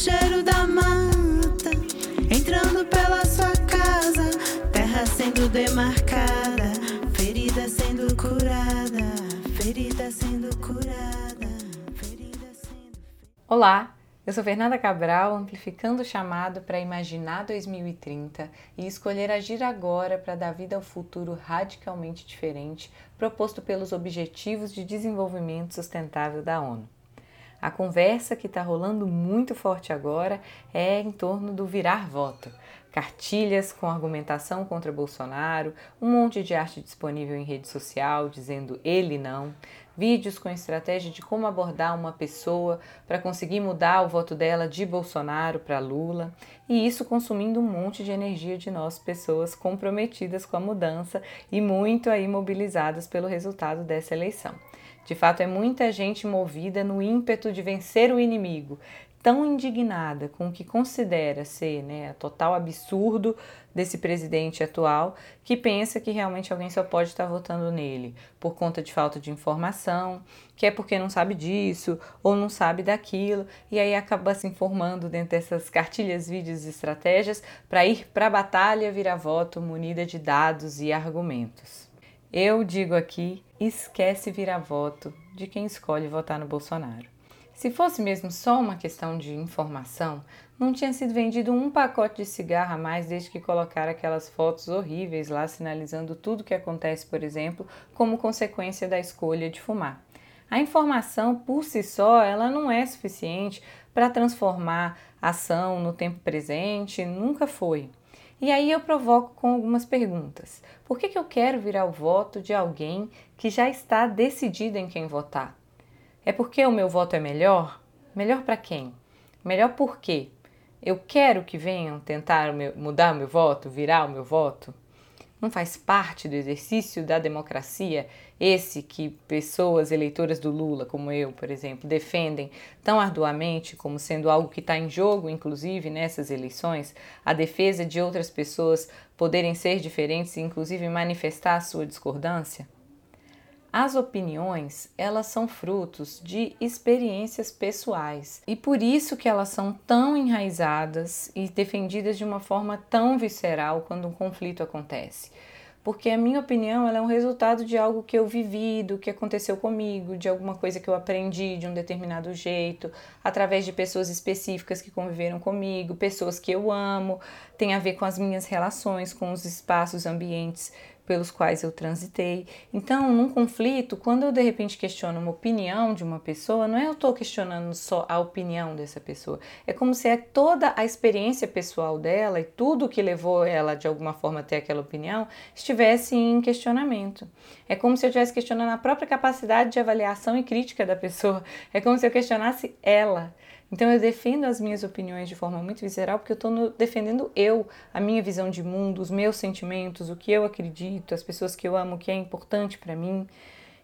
cheiro da mata entrando pela sua casa, terra sendo demarcada, ferida sendo curada, ferida sendo curada, ferida sendo. Olá, eu sou Fernanda Cabral, amplificando o chamado para imaginar 2030 e escolher agir agora para dar vida ao futuro radicalmente diferente proposto pelos Objetivos de Desenvolvimento Sustentável da ONU. A conversa que está rolando muito forte agora é em torno do virar voto. Cartilhas com argumentação contra Bolsonaro, um monte de arte disponível em rede social dizendo ele não, vídeos com estratégia de como abordar uma pessoa para conseguir mudar o voto dela de Bolsonaro para Lula, e isso consumindo um monte de energia de nós, pessoas comprometidas com a mudança e muito aí mobilizadas pelo resultado dessa eleição. De fato, é muita gente movida no ímpeto de vencer o inimigo, tão indignada com o que considera ser né, total absurdo desse presidente atual, que pensa que realmente alguém só pode estar votando nele por conta de falta de informação, que é porque não sabe disso ou não sabe daquilo, e aí acaba se informando dentro dessas cartilhas, vídeos e estratégias para ir para a batalha virar voto munida de dados e argumentos. Eu digo aqui, esquece virar voto de quem escolhe votar no Bolsonaro. Se fosse mesmo só uma questão de informação, não tinha sido vendido um pacote de cigarro a mais desde que colocaram aquelas fotos horríveis lá sinalizando tudo o que acontece, por exemplo, como consequência da escolha de fumar. A informação por si só, ela não é suficiente para transformar ação no tempo presente, nunca foi. E aí eu provoco com algumas perguntas. Por que, que eu quero virar o voto de alguém que já está decidido em quem votar? É porque o meu voto é melhor? Melhor para quem? Melhor por quê? Eu quero que venham tentar mudar o meu voto, virar o meu voto? Não faz parte do exercício da democracia esse que pessoas eleitoras do Lula, como eu, por exemplo, defendem tão arduamente como sendo algo que está em jogo, inclusive nessas eleições, a defesa de outras pessoas poderem ser diferentes e, inclusive, manifestar a sua discordância? As opiniões, elas são frutos de experiências pessoais e por isso que elas são tão enraizadas e defendidas de uma forma tão visceral quando um conflito acontece. Porque a minha opinião ela é um resultado de algo que eu vivi, do que aconteceu comigo, de alguma coisa que eu aprendi de um determinado jeito, através de pessoas específicas que conviveram comigo, pessoas que eu amo, tem a ver com as minhas relações, com os espaços, ambientes pelos quais eu transitei. Então, num conflito, quando eu de repente questiono uma opinião de uma pessoa, não é eu estou questionando só a opinião dessa pessoa, é como se é toda a experiência pessoal dela e tudo que levou ela de alguma forma até aquela opinião estivesse em questionamento. É como se eu estivesse questionando a própria capacidade de avaliação e crítica da pessoa. É como se eu questionasse ela. Então eu defendo as minhas opiniões de forma muito visceral porque eu estou defendendo eu, a minha visão de mundo, os meus sentimentos, o que eu acredito, as pessoas que eu amo, o que é importante para mim.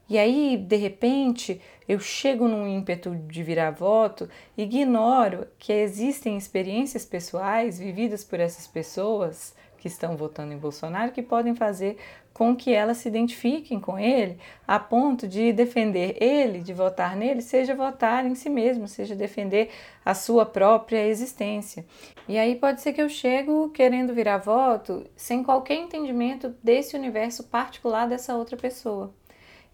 E aí, de repente, eu chego num ímpeto de virar voto, ignoro que existem experiências pessoais vividas por essas pessoas que estão votando em Bolsonaro que podem fazer com que elas se identifiquem com ele, a ponto de defender ele, de votar nele, seja votar em si mesmo, seja defender a sua própria existência. E aí pode ser que eu chego querendo virar voto sem qualquer entendimento desse universo particular dessa outra pessoa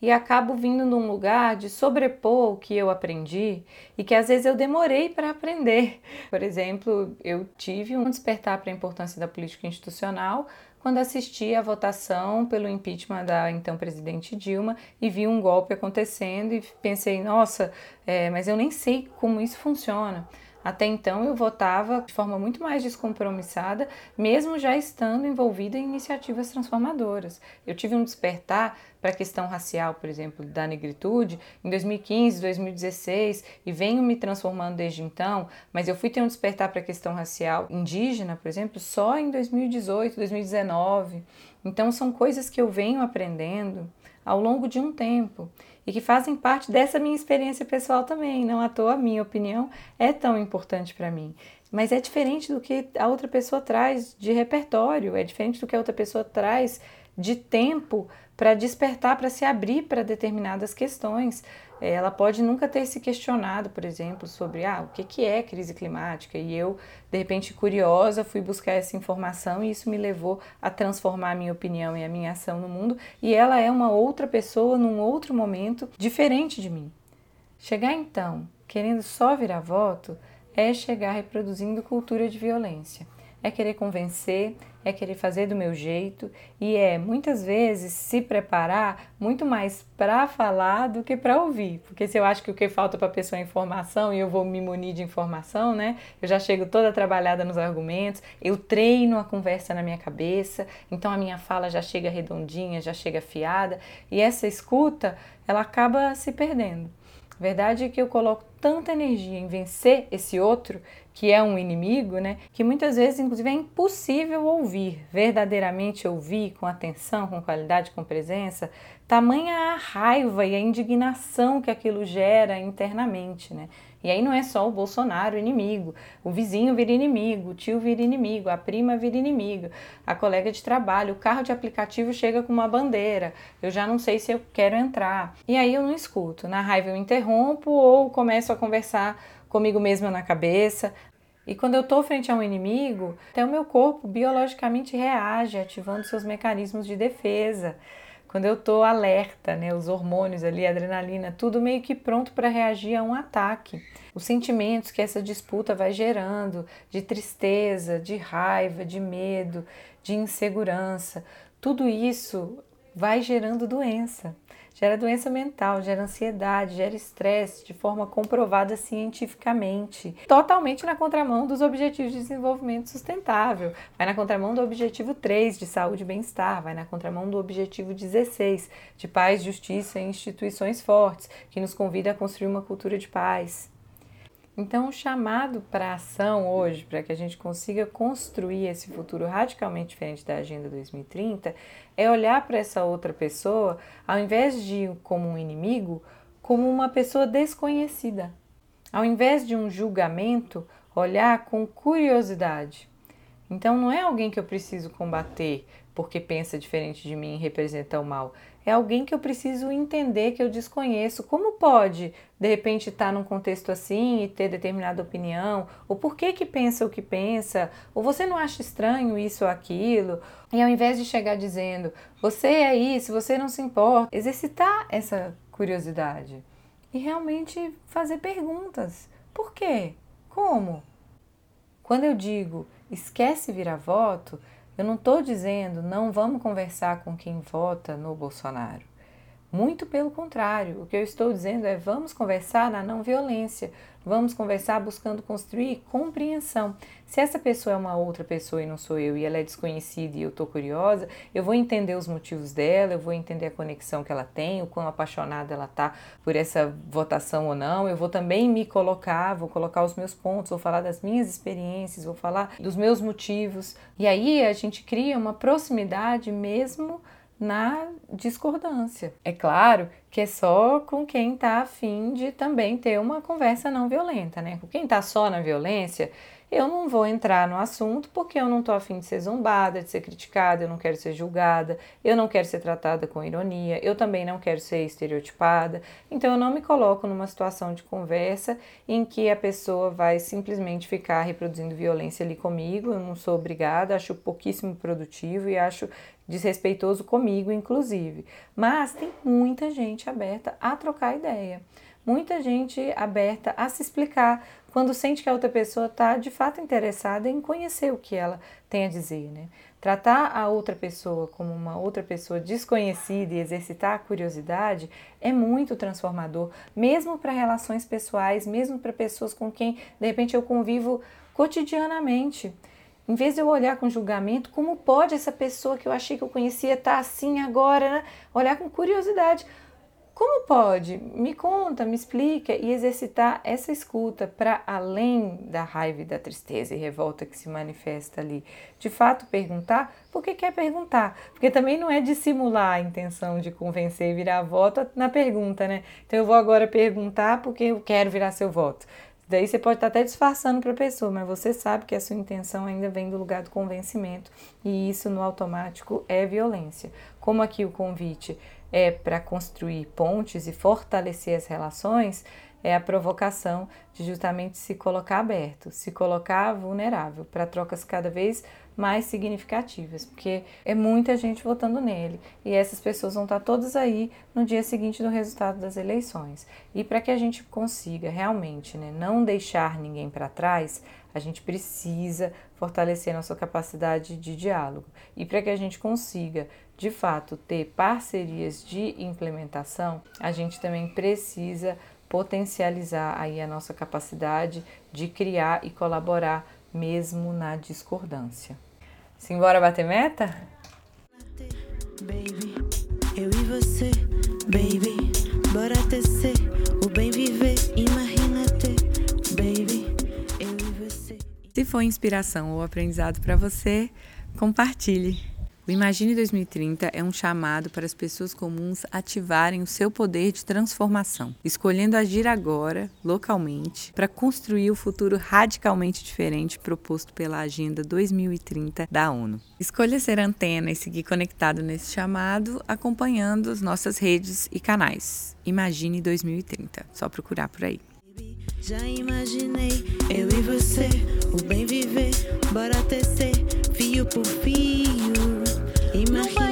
e acabo vindo num lugar de sobrepor o que eu aprendi e que às vezes eu demorei para aprender. Por exemplo, eu tive um despertar para a importância da política institucional quando assisti à votação pelo impeachment da então presidente Dilma e vi um golpe acontecendo e pensei, nossa, é, mas eu nem sei como isso funciona. Até então eu votava de forma muito mais descompromissada, mesmo já estando envolvida em iniciativas transformadoras. Eu tive um despertar para a questão racial, por exemplo, da negritude em 2015, 2016 e venho me transformando desde então, mas eu fui ter um despertar para a questão racial indígena, por exemplo, só em 2018, 2019. Então são coisas que eu venho aprendendo ao longo de um tempo e que fazem parte dessa minha experiência pessoal também. Não à toa minha opinião é tão importante para mim. Mas é diferente do que a outra pessoa traz de repertório, é diferente do que a outra pessoa traz de tempo para despertar, para se abrir para determinadas questões. É, ela pode nunca ter se questionado, por exemplo, sobre ah, o que, que é crise climática. E eu, de repente, curiosa, fui buscar essa informação e isso me levou a transformar a minha opinião e a minha ação no mundo. E ela é uma outra pessoa num outro momento diferente de mim. Chegar então querendo só virar voto é chegar reproduzindo cultura de violência é querer convencer, é querer fazer do meu jeito e é muitas vezes se preparar muito mais para falar do que para ouvir, porque se eu acho que o que falta para a pessoa é informação e eu vou me munir de informação, né? Eu já chego toda trabalhada nos argumentos, eu treino a conversa na minha cabeça, então a minha fala já chega redondinha, já chega afiada e essa escuta ela acaba se perdendo. Verdade é que eu coloco tanta energia em vencer esse outro, que é um inimigo, né, que muitas vezes, inclusive, é impossível ouvir, verdadeiramente ouvir com atenção, com qualidade, com presença, tamanha a raiva e a indignação que aquilo gera internamente, né? E aí não é só o Bolsonaro inimigo, o vizinho vira inimigo, o tio vira inimigo, a prima vira inimigo, a colega de trabalho, o carro de aplicativo chega com uma bandeira, eu já não sei se eu quero entrar. E aí eu não escuto, na raiva eu interrompo ou começo a conversar comigo mesma na cabeça. E quando eu estou frente a um inimigo, até o meu corpo biologicamente reage, ativando seus mecanismos de defesa quando eu estou alerta, né, os hormônios ali, a adrenalina, tudo meio que pronto para reagir a um ataque. Os sentimentos que essa disputa vai gerando, de tristeza, de raiva, de medo, de insegurança, tudo isso vai gerando doença gera doença mental, gera ansiedade, gera estresse de forma comprovada cientificamente. Totalmente na contramão dos objetivos de desenvolvimento sustentável. Vai na contramão do objetivo 3 de saúde e bem-estar, vai na contramão do objetivo 16 de paz, justiça e instituições fortes, que nos convida a construir uma cultura de paz. Então, o chamado para ação hoje, para que a gente consiga construir esse futuro radicalmente diferente da Agenda 2030, é olhar para essa outra pessoa, ao invés de como um inimigo, como uma pessoa desconhecida. Ao invés de um julgamento, olhar com curiosidade. Então, não é alguém que eu preciso combater porque pensa diferente de mim e representa o mal é alguém que eu preciso entender, que eu desconheço. Como pode, de repente, estar num contexto assim e ter determinada opinião? Ou por que que pensa o que pensa? Ou você não acha estranho isso ou aquilo? E ao invés de chegar dizendo, você é isso, você não se importa, exercitar essa curiosidade e realmente fazer perguntas. Por quê? Como? Quando eu digo esquece virar voto, eu não estou dizendo não vamos conversar com quem vota no Bolsonaro. Muito pelo contrário, o que eu estou dizendo é vamos conversar na não violência, vamos conversar buscando construir compreensão. Se essa pessoa é uma outra pessoa e não sou eu, e ela é desconhecida e eu estou curiosa, eu vou entender os motivos dela, eu vou entender a conexão que ela tem, o quão apaixonada ela está por essa votação ou não. Eu vou também me colocar, vou colocar os meus pontos, vou falar das minhas experiências, vou falar dos meus motivos. E aí a gente cria uma proximidade mesmo na discordância. É claro que é só com quem está afim de também ter uma conversa não violenta, né? Com quem está só na violência, eu não vou entrar no assunto porque eu não estou afim de ser zombada, de ser criticada, eu não quero ser julgada, eu não quero ser tratada com ironia, eu também não quero ser estereotipada. Então eu não me coloco numa situação de conversa em que a pessoa vai simplesmente ficar reproduzindo violência ali comigo, eu não sou obrigada, acho pouquíssimo produtivo e acho desrespeitoso comigo, inclusive. Mas tem muita gente aberta a trocar ideia muita gente aberta a se explicar quando sente que a outra pessoa está de fato interessada em conhecer o que ela tem a dizer, né? Tratar a outra pessoa como uma outra pessoa desconhecida e exercitar a curiosidade é muito transformador, mesmo para relações pessoais, mesmo para pessoas com quem de repente eu convivo cotidianamente. Em vez de eu olhar com julgamento, como pode essa pessoa que eu achei que eu conhecia estar tá assim agora? Né? Olhar com curiosidade. Como pode? Me conta, me explica e exercitar essa escuta para além da raiva e da tristeza e revolta que se manifesta ali. De fato, perguntar porque quer perguntar. Porque também não é dissimular a intenção de convencer e virar voto na pergunta, né? Então eu vou agora perguntar porque eu quero virar seu voto. Daí você pode estar até disfarçando para a pessoa, mas você sabe que a sua intenção ainda vem do lugar do convencimento e isso no automático é violência. Como aqui o convite é para construir pontes e fortalecer as relações, é a provocação de justamente se colocar aberto, se colocar vulnerável para trocas cada vez mais significativas, porque é muita gente votando nele e essas pessoas vão estar todas aí no dia seguinte do resultado das eleições. E para que a gente consiga realmente né, não deixar ninguém para trás, a gente precisa fortalecer nossa capacidade de diálogo. E para que a gente consiga, de fato, ter parcerias de implementação, a gente também precisa potencializar aí a nossa capacidade de criar e colaborar mesmo na discordância. Simbora bater meta? Baby, eu e você, baby, bora tecer o bem viver, imagina ter, baby, eu e você. Se foi inspiração ou aprendizado para você, compartilhe. O Imagine 2030 é um chamado para as pessoas comuns ativarem o seu poder de transformação, escolhendo agir agora, localmente, para construir o futuro radicalmente diferente proposto pela Agenda 2030 da ONU. Escolha ser antena e seguir conectado nesse chamado, acompanhando as nossas redes e canais. Imagine 2030. Só procurar por aí. Já imaginei eu e você, o bem viver, bora tecer, fio por fio Imagina.